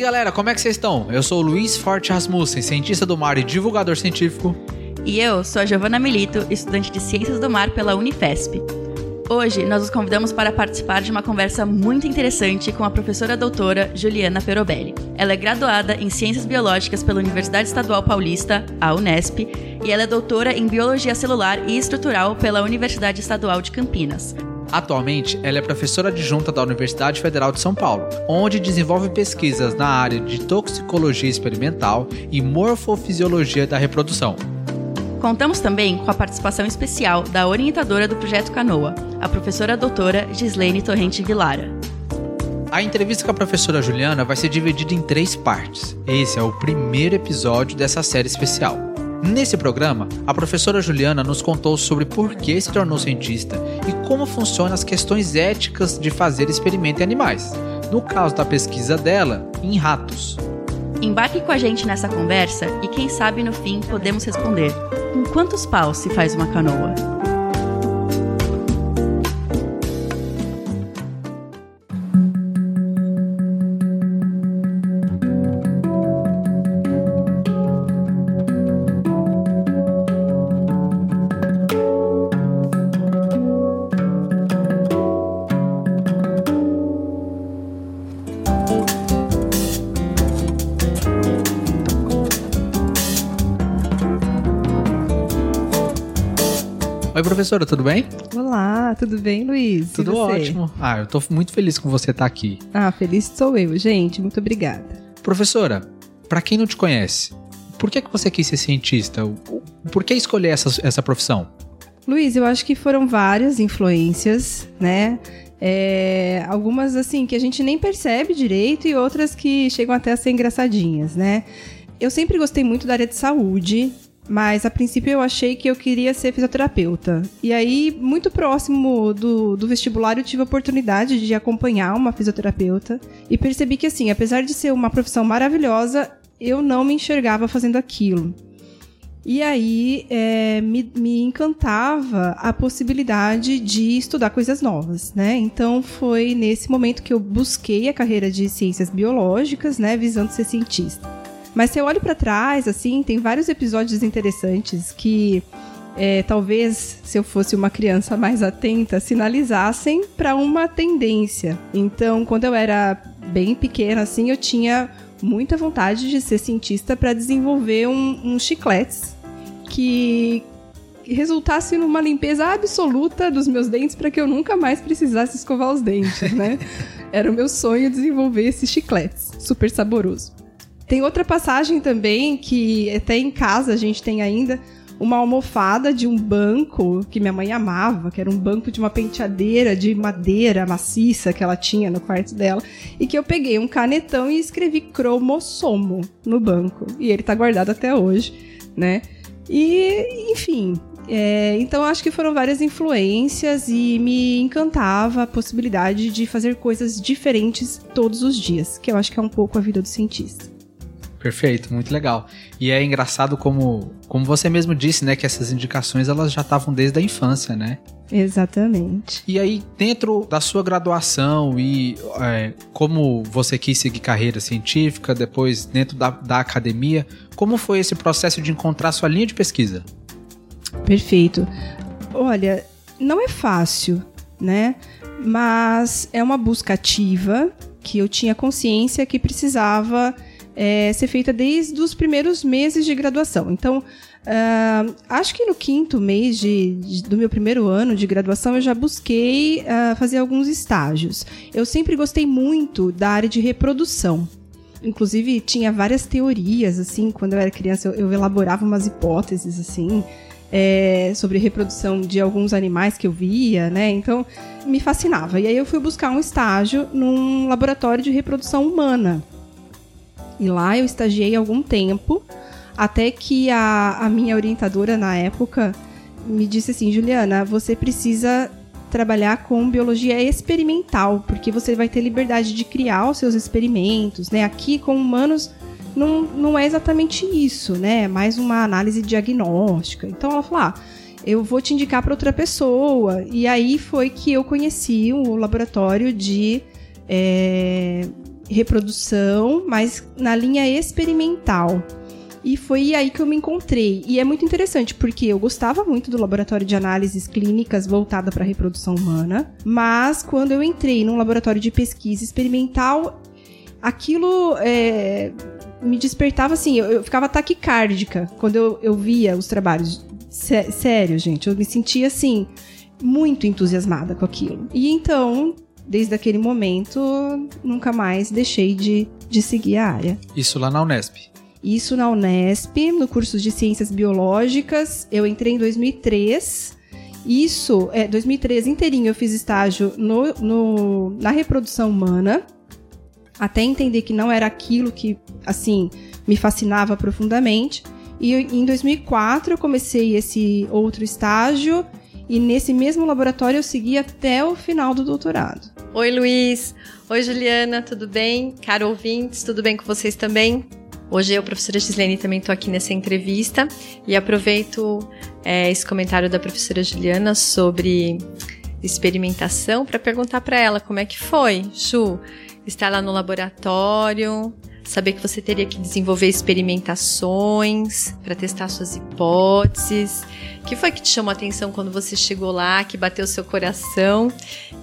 galera, como é que vocês estão? Eu sou o Luiz Forte Rasmussen, cientista do mar e divulgador científico. E eu sou a Giovana Milito, estudante de Ciências do Mar pela Unifesp. Hoje nós os convidamos para participar de uma conversa muito interessante com a professora doutora Juliana Perobelli. Ela é graduada em Ciências Biológicas pela Universidade Estadual Paulista, a Unesp, e ela é doutora em Biologia Celular e Estrutural pela Universidade Estadual de Campinas. Atualmente, ela é professora adjunta da Universidade Federal de São Paulo, onde desenvolve pesquisas na área de toxicologia experimental e morfofisiologia da reprodução. Contamos também com a participação especial da orientadora do projeto Canoa, a professora doutora Gislene Torrente Vilara. A entrevista com a professora Juliana vai ser dividida em três partes. Esse é o primeiro episódio dessa série especial. Nesse programa, a professora Juliana nos contou sobre por que se tornou cientista e como funcionam as questões éticas de fazer experimento em animais. No caso da pesquisa dela, em ratos. Embarque com a gente nessa conversa e quem sabe no fim podemos responder: com quantos paus se faz uma canoa? Professora, tudo bem? Olá, tudo bem, Luiz? Tudo ótimo. Ah, eu tô muito feliz com você estar aqui. Ah, feliz sou eu, gente. Muito obrigada. Professora, para quem não te conhece, por que, que você quis ser cientista? Por que escolher essa, essa profissão? Luiz, eu acho que foram várias influências, né? É, algumas assim que a gente nem percebe direito e outras que chegam até a ser engraçadinhas, né? Eu sempre gostei muito da área de saúde, mas a princípio eu achei que eu queria ser fisioterapeuta. E aí, muito próximo do, do vestibular, eu tive a oportunidade de acompanhar uma fisioterapeuta e percebi que, assim, apesar de ser uma profissão maravilhosa, eu não me enxergava fazendo aquilo. E aí é, me, me, encantava a possibilidade de estudar coisas novas, né? Então foi nesse momento que eu busquei a carreira de ciências biológicas, né, visando ser cientista. Mas se eu olho para trás, assim, tem vários episódios interessantes que é, talvez se eu fosse uma criança mais atenta, sinalizassem para uma tendência. Então, quando eu era bem pequena, assim, eu tinha muita vontade de ser cientista para desenvolver um, uns chicletes que resultasse numa limpeza absoluta dos meus dentes para que eu nunca mais precisasse escovar os dentes, né? Era o meu sonho desenvolver esses chicletes, super saboroso. Tem outra passagem também que até em casa a gente tem ainda uma almofada de um banco que minha mãe amava, que era um banco de uma penteadeira de madeira maciça que ela tinha no quarto dela, e que eu peguei um canetão e escrevi cromossomo no banco. E ele tá guardado até hoje, né? E, enfim, é, então acho que foram várias influências e me encantava a possibilidade de fazer coisas diferentes todos os dias, que eu acho que é um pouco a vida do cientista. Perfeito, muito legal. E é engraçado como, como você mesmo disse, né, que essas indicações elas já estavam desde a infância, né? Exatamente. E aí, dentro da sua graduação e é, como você quis seguir carreira científica, depois dentro da, da academia, como foi esse processo de encontrar sua linha de pesquisa? Perfeito. Olha, não é fácil, né? Mas é uma busca ativa que eu tinha consciência que precisava é, ser feita desde os primeiros meses de graduação. Então, uh, acho que no quinto mês de, de, do meu primeiro ano de graduação eu já busquei uh, fazer alguns estágios. Eu sempre gostei muito da área de reprodução. Inclusive, tinha várias teorias, assim, quando eu era criança, eu, eu elaborava umas hipóteses, assim, é, sobre reprodução de alguns animais que eu via, né? Então, me fascinava. E aí eu fui buscar um estágio num laboratório de reprodução humana. E lá eu estagiei algum tempo, até que a, a minha orientadora na época me disse assim: Juliana, você precisa trabalhar com biologia experimental, porque você vai ter liberdade de criar os seus experimentos, né? Aqui com humanos não, não é exatamente isso, né? É mais uma análise diagnóstica. Então ela falou: ah, eu vou te indicar para outra pessoa. E aí foi que eu conheci o laboratório de é, reprodução, mas na linha experimental. E foi aí que eu me encontrei. E é muito interessante, porque eu gostava muito do laboratório de análises clínicas voltada para a reprodução humana, mas quando eu entrei num laboratório de pesquisa experimental, aquilo é, me despertava assim, eu, eu, ficava taquicárdica quando eu, eu via os trabalhos. sério, gente, eu me sentia assim, muito entusiasmada com aquilo. E então, desde aquele momento, nunca mais deixei de, de seguir a área. Isso lá na Unesp? Isso na Unesp, no curso de Ciências Biológicas. Eu entrei em 2003. Isso, é, 2003 inteirinho eu fiz estágio no, no, na reprodução humana, até entender que não era aquilo que, assim, me fascinava profundamente. E em 2004 eu comecei esse outro estágio e nesse mesmo laboratório eu segui até o final do doutorado. Oi, Luiz. Oi, Juliana, tudo bem? Caro ouvintes, tudo bem com vocês também? Hoje eu, professora Gislene, também estou aqui nessa entrevista e aproveito é, esse comentário da professora Juliana sobre experimentação para perguntar para ela como é que foi, Ju, estar lá no laboratório, saber que você teria que desenvolver experimentações para testar suas hipóteses. O que foi que te chamou a atenção quando você chegou lá, que bateu seu coração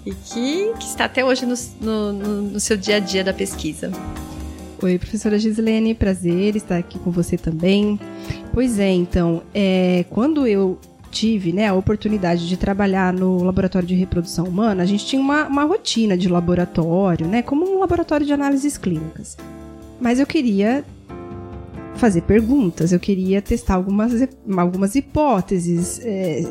e que, que está até hoje no, no, no seu dia a dia da pesquisa? Oi, professora Gislene, prazer estar aqui com você também. Pois é, então, é, quando eu tive né, a oportunidade de trabalhar no laboratório de reprodução humana, a gente tinha uma, uma rotina de laboratório, né, como um laboratório de análises clínicas. Mas eu queria fazer perguntas, eu queria testar algumas, algumas hipóteses. É,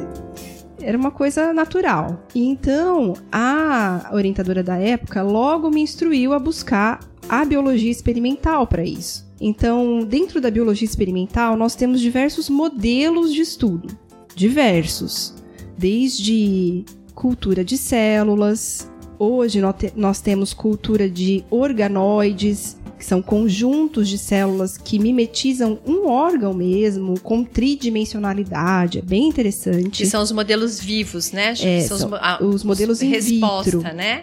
era uma coisa natural. E então, a orientadora da época logo me instruiu a buscar a biologia experimental para isso. Então, dentro da biologia experimental, nós temos diversos modelos de estudo. Diversos. Desde cultura de células, hoje nós temos cultura de organoides, que são conjuntos de células que mimetizam um órgão mesmo, com tridimensionalidade. É bem interessante. Que são os modelos vivos, né? É, são, são os, a, os, modelos em resposta, vitro. né?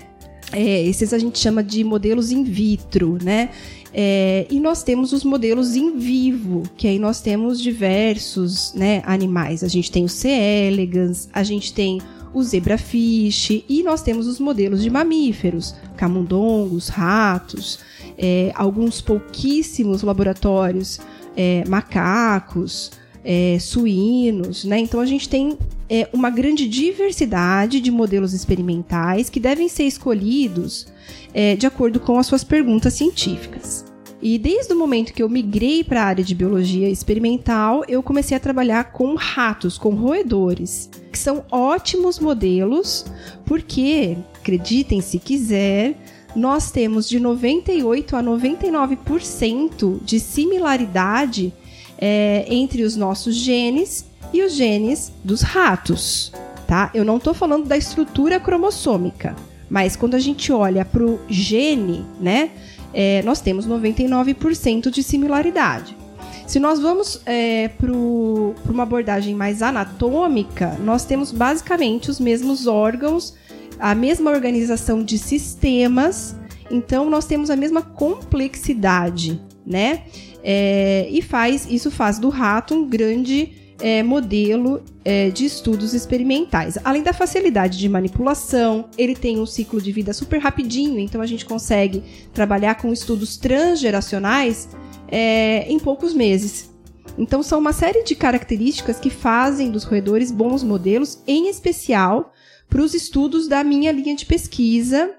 É, esses a gente chama de modelos in vitro, né? É, e nós temos os modelos em vivo, que aí nós temos diversos né, animais. A gente tem o C. elegans, a gente tem o zebrafish e nós temos os modelos de mamíferos, camundongos, ratos, é, alguns pouquíssimos laboratórios, é, macacos, é, suínos, né? Então a gente tem é, uma grande diversidade de modelos experimentais que devem ser escolhidos é, de acordo com as suas perguntas científicas. E desde o momento que eu migrei para a área de biologia experimental, eu comecei a trabalhar com ratos, com roedores, que são ótimos modelos, porque, acreditem se quiser, nós temos de 98 a 99% de similaridade é, entre os nossos genes e os genes dos ratos, tá? Eu não estou falando da estrutura cromossômica, mas quando a gente olha para o gene, né, é, nós temos 99% de similaridade. Se nós vamos é, para uma abordagem mais anatômica, nós temos basicamente os mesmos órgãos, a mesma organização de sistemas, então nós temos a mesma complexidade, né? É, e faz isso faz do rato um grande é, modelo é, de estudos experimentais. Além da facilidade de manipulação, ele tem um ciclo de vida super rapidinho, então a gente consegue trabalhar com estudos transgeracionais é, em poucos meses. Então são uma série de características que fazem dos roedores bons modelos, em especial para os estudos da minha linha de pesquisa,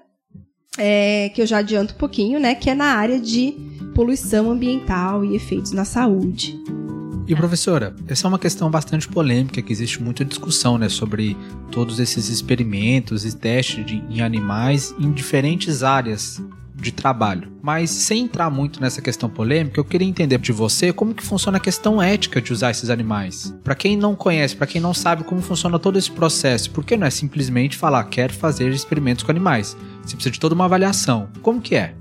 é, que eu já adianto um pouquinho, né, que é na área de poluição ambiental e efeitos na saúde. E professora, essa é uma questão bastante polêmica, que existe muita discussão né, sobre todos esses experimentos e testes de, em animais em diferentes áreas de trabalho. Mas sem entrar muito nessa questão polêmica, eu queria entender de você como que funciona a questão ética de usar esses animais. Para quem não conhece, para quem não sabe como funciona todo esse processo, porque não é simplesmente falar quero fazer experimentos com animais. Você precisa de toda uma avaliação. Como que é?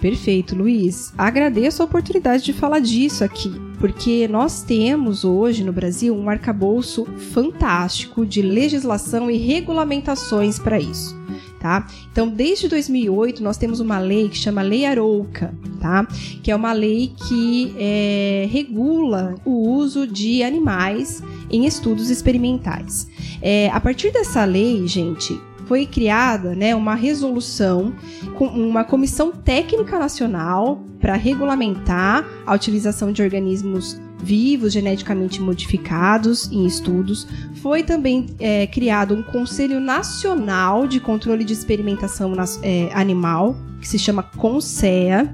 Perfeito, Luiz. Agradeço a oportunidade de falar disso aqui, porque nós temos hoje no Brasil um arcabouço fantástico de legislação e regulamentações para isso. Tá? Então, desde 2008, nós temos uma lei que chama Lei Arouca, tá? que é uma lei que é, regula o uso de animais em estudos experimentais. É, a partir dessa lei, gente, foi criada né, uma resolução com uma comissão técnica nacional para regulamentar a utilização de organismos vivos geneticamente modificados em estudos. Foi também é, criado um Conselho Nacional de Controle de Experimentação é, Animal, que se chama CONSEA.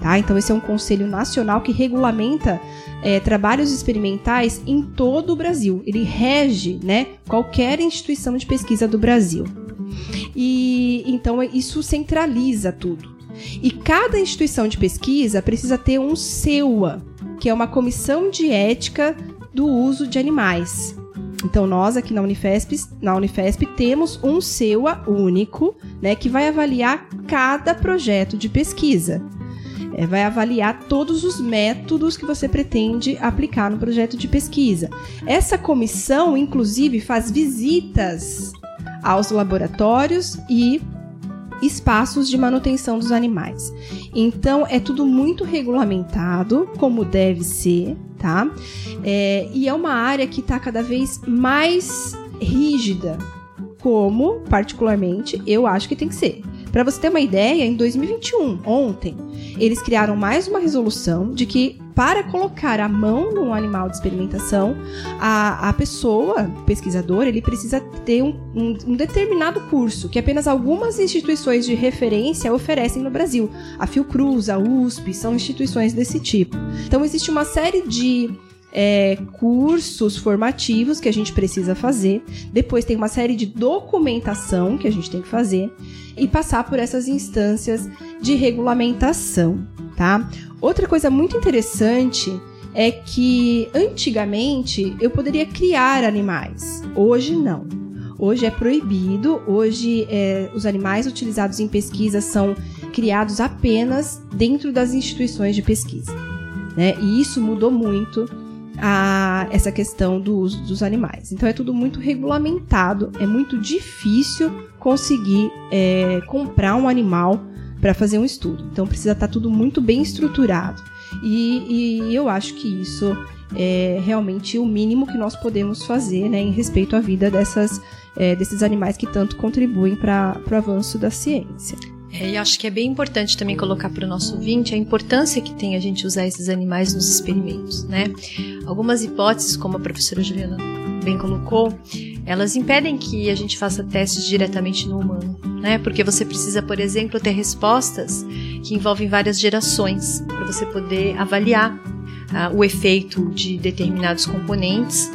Tá? Então, esse é um conselho nacional que regulamenta é, trabalhos experimentais em todo o Brasil. Ele rege né, qualquer instituição de pesquisa do Brasil. E então isso centraliza tudo. E cada instituição de pesquisa precisa ter um SEUA, que é uma comissão de ética do uso de animais. Então nós aqui na Unifesp, na Unifesp temos um SEUA único, né, que vai avaliar cada projeto de pesquisa. É, vai avaliar todos os métodos que você pretende aplicar no projeto de pesquisa. Essa comissão, inclusive, faz visitas aos laboratórios e espaços de manutenção dos animais. Então é tudo muito regulamentado, como deve ser, tá? É, e é uma área que está cada vez mais rígida, como particularmente eu acho que tem que ser. Para você ter uma ideia, em 2021, ontem, eles criaram mais uma resolução de que para colocar a mão num animal de experimentação, a, a pessoa, pesquisador, ele precisa ter um, um, um, determinado curso que apenas algumas instituições de referência oferecem no Brasil. A Fiocruz, a USP, são instituições desse tipo. Então, existe uma série de é, cursos formativos que a gente precisa fazer. Depois tem uma série de documentação que a gente tem que fazer e passar por essas instâncias de regulamentação, tá? Outra coisa muito interessante é que antigamente eu poderia criar animais, hoje não. Hoje é proibido, hoje é, os animais utilizados em pesquisa são criados apenas dentro das instituições de pesquisa. Né? E isso mudou muito a essa questão do uso dos animais. Então é tudo muito regulamentado, é muito difícil conseguir é, comprar um animal para fazer um estudo. Então precisa estar tá tudo muito bem estruturado. E, e, eu acho que isso é realmente o mínimo que nós podemos fazer né, em respeito à vida dessas, é, desses animais que tanto contribuem para o avanço da ciência. É, e acho que é bem importante também colocar para o nosso ouvinte a importância que tem a gente usar esses animais nos experimentos, né? Algumas hipóteses, como a professora Juliana bem colocou, elas impedem que a gente faça testes diretamente no humano, né? Porque você precisa, por exemplo, ter respostas que envolvem várias gerações para você poder avaliar ah, o efeito de determinados componentes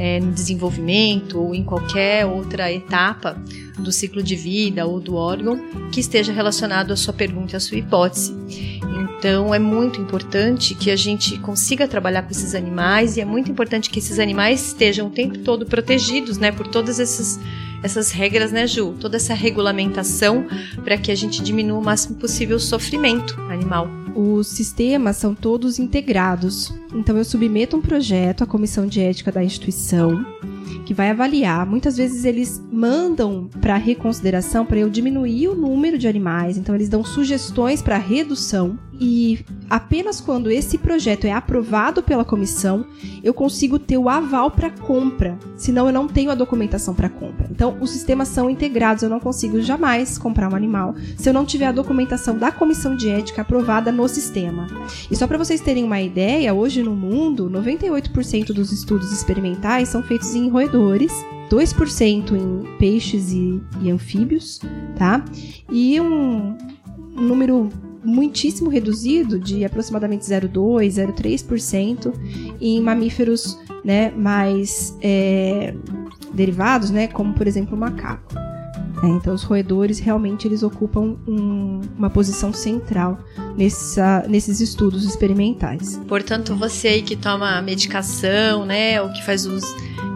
é, no desenvolvimento ou em qualquer outra etapa do ciclo de vida ou do órgão que esteja relacionado à sua pergunta à sua hipótese. Então é muito importante que a gente consiga trabalhar com esses animais e é muito importante que esses animais estejam o tempo todo protegidos, né, por todas essas essas regras, né, Ju? Toda essa regulamentação para que a gente diminua o máximo possível o sofrimento animal. Os sistemas são todos integrados. Então eu submeto um projeto à comissão de ética da instituição que vai avaliar. Muitas vezes eles mandam para reconsideração para eu diminuir o número de animais, então eles dão sugestões para redução e apenas quando esse projeto é aprovado pela comissão, eu consigo ter o aval para compra. Senão eu não tenho a documentação para compra. Então os sistemas são integrados, eu não consigo jamais comprar um animal se eu não tiver a documentação da comissão de ética aprovada no sistema. E só para vocês terem uma ideia, hoje no mundo, 98% dos estudos experimentais são feitos em roedores 2% em peixes e, e, anfíbios, tá? E um, um número muitíssimo reduzido, de aproximadamente 0,2%, 0,3%, em mamíferos né, mais é, derivados, né, como por exemplo o macaco. É, então os roedores realmente eles ocupam um, uma posição central nessa, nesses estudos experimentais. Portanto, você aí que toma medicação, né, ou que faz os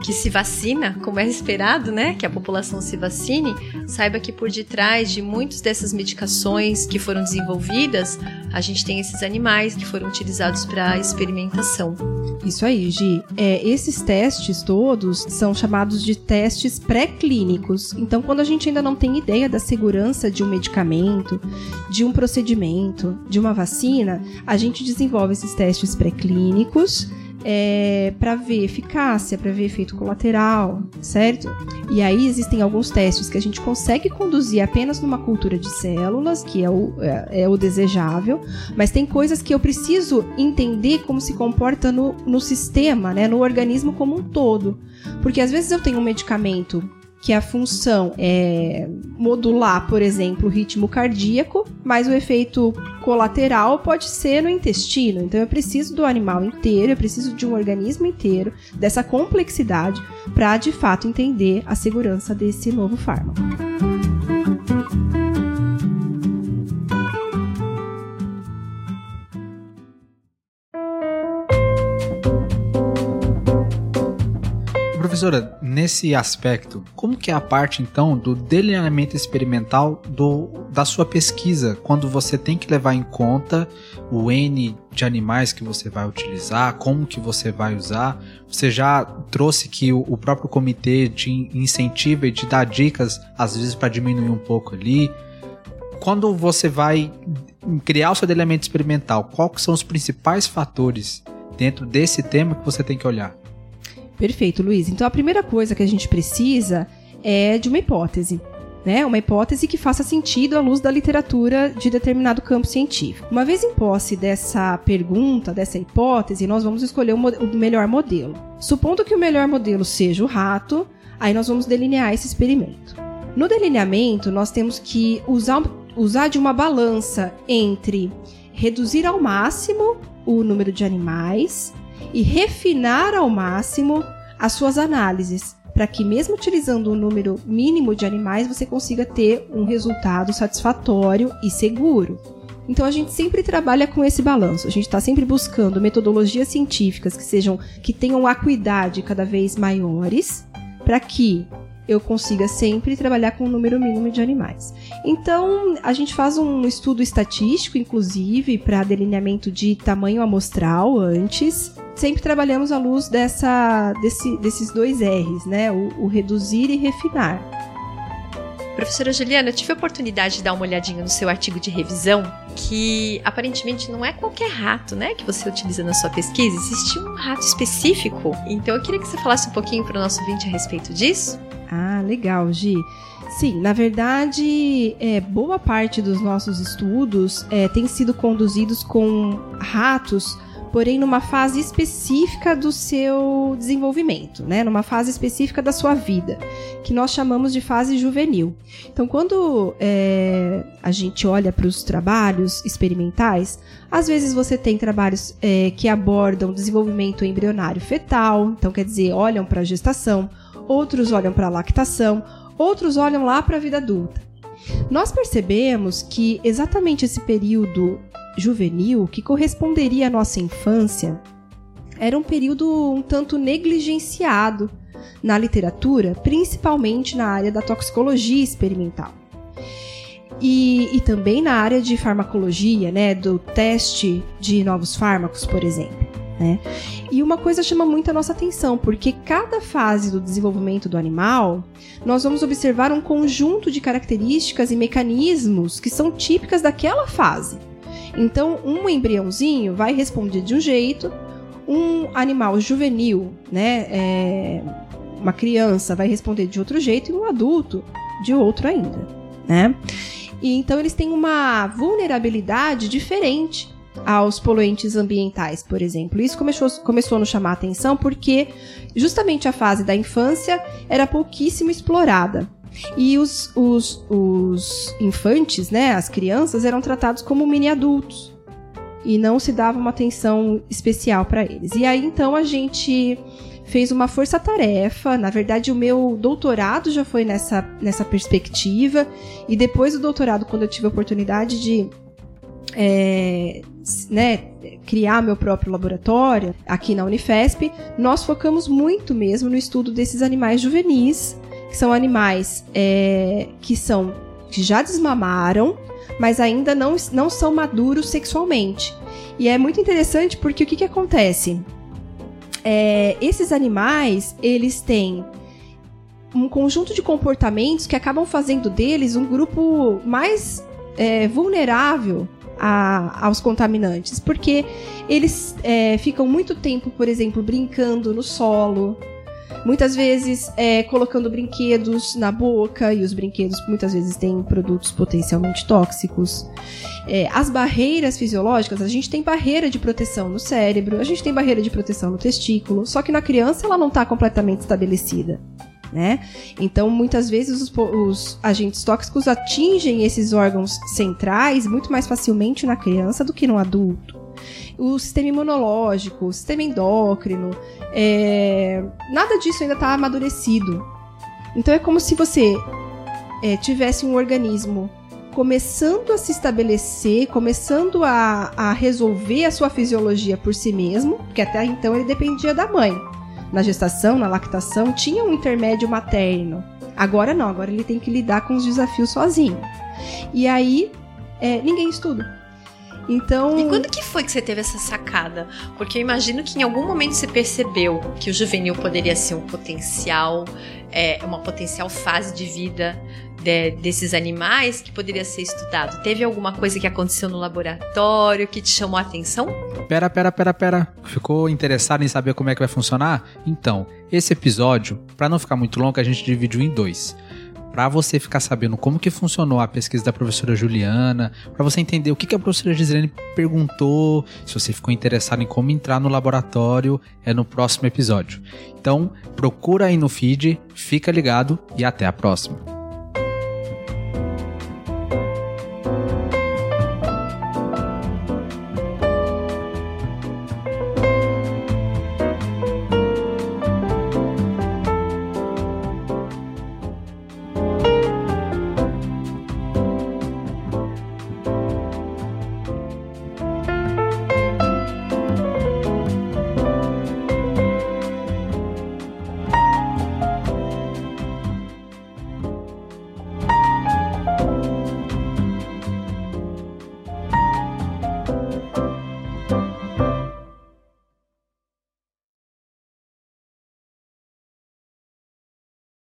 que se vacina, como é esperado, né, que a população se vacine, saiba que por detrás de muitas dessas medicações que foram desenvolvidas, a gente tem esses animais que foram utilizados para experimentação. Isso aí, Gi. É, esses testes todos são chamados de testes pré-clínicos. Então, quando a gente ainda não tem ideia da segurança de um medicamento, de um procedimento, de uma vacina, a gente desenvolve esses testes pré-clínicos é, para ver eficácia, para ver efeito colateral, certo? E aí existem alguns testes que a gente consegue conduzir apenas numa cultura de células, que é o, é, é o desejável, mas tem coisas que eu preciso entender como se comporta no, no sistema, né, no organismo como um todo. Porque às vezes eu tenho um medicamento que a função é modular, por exemplo, o ritmo cardíaco, mas o efeito colateral pode ser no intestino. Então eu preciso do animal inteiro, eu preciso de um organismo inteiro, dessa complexidade, para de fato entender a segurança desse novo fármaco. Professora, nesse aspecto, como que é a parte então do delineamento experimental do, da sua pesquisa, quando você tem que levar em conta o N de animais que você vai utilizar, como que você vai usar? Você já trouxe que o, o próprio comitê te incentiva e te dá dicas, às vezes para diminuir um pouco ali. Quando você vai criar o seu delineamento experimental, quais são os principais fatores dentro desse tema que você tem que olhar? Perfeito, Luiz. Então a primeira coisa que a gente precisa é de uma hipótese. Né, uma hipótese que faça sentido à luz da literatura de determinado campo científico. Uma vez em posse dessa pergunta, dessa hipótese, nós vamos escolher o, o melhor modelo. Supondo que o melhor modelo seja o rato, aí nós vamos delinear esse experimento. No delineamento, nós temos que usar, usar de uma balança entre reduzir ao máximo o número de animais e refinar ao máximo as suas análises, para que, mesmo utilizando um número mínimo de animais, você consiga ter um resultado satisfatório e seguro. Então a gente sempre trabalha com esse balanço. A gente está sempre buscando metodologias científicas que sejam que tenham acuidade cada vez maiores, para que eu consiga sempre trabalhar com um número mínimo de animais. Então, a gente faz um estudo estatístico, inclusive, para delineamento de tamanho amostral antes. Sempre trabalhamos à luz dessa, desse, desses dois R's, né? O, o reduzir e refinar. Professora Juliana, eu tive a oportunidade de dar uma olhadinha no seu artigo de revisão, que aparentemente não é qualquer rato, né, que você utiliza na sua pesquisa, existe um rato específico. Então eu queria que você falasse um pouquinho para o nosso ouvinte a respeito disso. Ah, legal, Gi. Sim, na verdade, é, boa parte dos nossos estudos é, tem sido conduzidos com ratos, porém numa fase específica do seu desenvolvimento, né? Numa fase específica da sua vida, que nós chamamos de fase juvenil. Então, quando é, a gente olha para os trabalhos experimentais, às vezes você tem trabalhos é, que abordam desenvolvimento embrionário fetal, então quer dizer, olham para a gestação outros olham para a lactação, outros olham lá para a vida adulta. Nós percebemos que exatamente esse período juvenil, que corresponderia à nossa infância, era um período um tanto negligenciado na literatura, principalmente na área da toxicologia experimental. E, e também na área de farmacologia, né, do teste de novos fármacos, por exemplo. Né? E uma coisa chama muito a nossa atenção, porque cada fase do desenvolvimento do animal, nós vamos observar um conjunto de características e mecanismos que são típicas daquela fase. Então, um embriãozinho vai responder de um jeito, um animal juvenil, né, é, uma criança vai responder de outro jeito e um adulto de outro ainda, né? E então eles têm uma vulnerabilidade diferente aos poluentes ambientais, por exemplo. Isso começou, começou a nos chamar a atenção porque justamente a fase da infância era pouquíssimo explorada. E os, os, os infantes, né, as crianças, eram tratados como mini adultos. E não se dava uma atenção especial para eles. E aí então a gente fez uma força-tarefa. Na verdade, o meu doutorado já foi nessa, nessa perspectiva. E depois do doutorado, quando eu tive a oportunidade de é, né, criar meu próprio laboratório aqui na Unifesp, nós focamos muito mesmo no estudo desses animais juvenis, que são animais é, que são que já desmamaram, mas ainda não, não são maduros sexualmente. E é muito interessante porque o que, que acontece? É, esses animais, eles têm um conjunto de comportamentos que acabam fazendo deles um grupo mais é, vulnerável a, aos contaminantes, porque eles é, ficam muito tempo, por exemplo, brincando no solo, muitas vezes é, colocando brinquedos na boca, e os brinquedos muitas vezes têm produtos potencialmente tóxicos. É, as barreiras fisiológicas, a gente tem barreira de proteção no cérebro, a gente tem barreira de proteção no testículo, só que na criança ela não está completamente estabelecida né? Então, muitas vezes os, os, agentes tóxicos atingem esses órgãos centrais muito mais facilmente na criança do que no adulto. O sistema imunológico, o sistema endócrino, é, nada disso ainda está amadurecido. Então, é como se você é, tivesse um organismo começando a se estabelecer, começando a, a resolver a sua fisiologia por si mesmo, porque até então ele dependia da mãe na gestação, na lactação, tinha um intermédio materno. Agora não, agora ele tem que lidar com os desafios sozinho. E aí, é, ninguém estuda. Então. E quando que foi que você teve essa sacada? Porque eu imagino que em algum momento você percebeu que o juvenil poderia ser um potencial, é, uma potencial fase de vida de, desses animais que poderia ser estudado? Teve alguma coisa que aconteceu no laboratório que te chamou a atenção? Pera, pera, pera, pera. Ficou interessado em saber como é que vai funcionar? Então, esse episódio, para não ficar muito longo, a gente dividiu em dois para você ficar sabendo como que funcionou a pesquisa da professora Juliana, para você entender o que, que a professora Gislene perguntou, se você ficou interessado em como entrar no laboratório, é no próximo episódio. Então, procura aí no feed, fica ligado e até a próxima.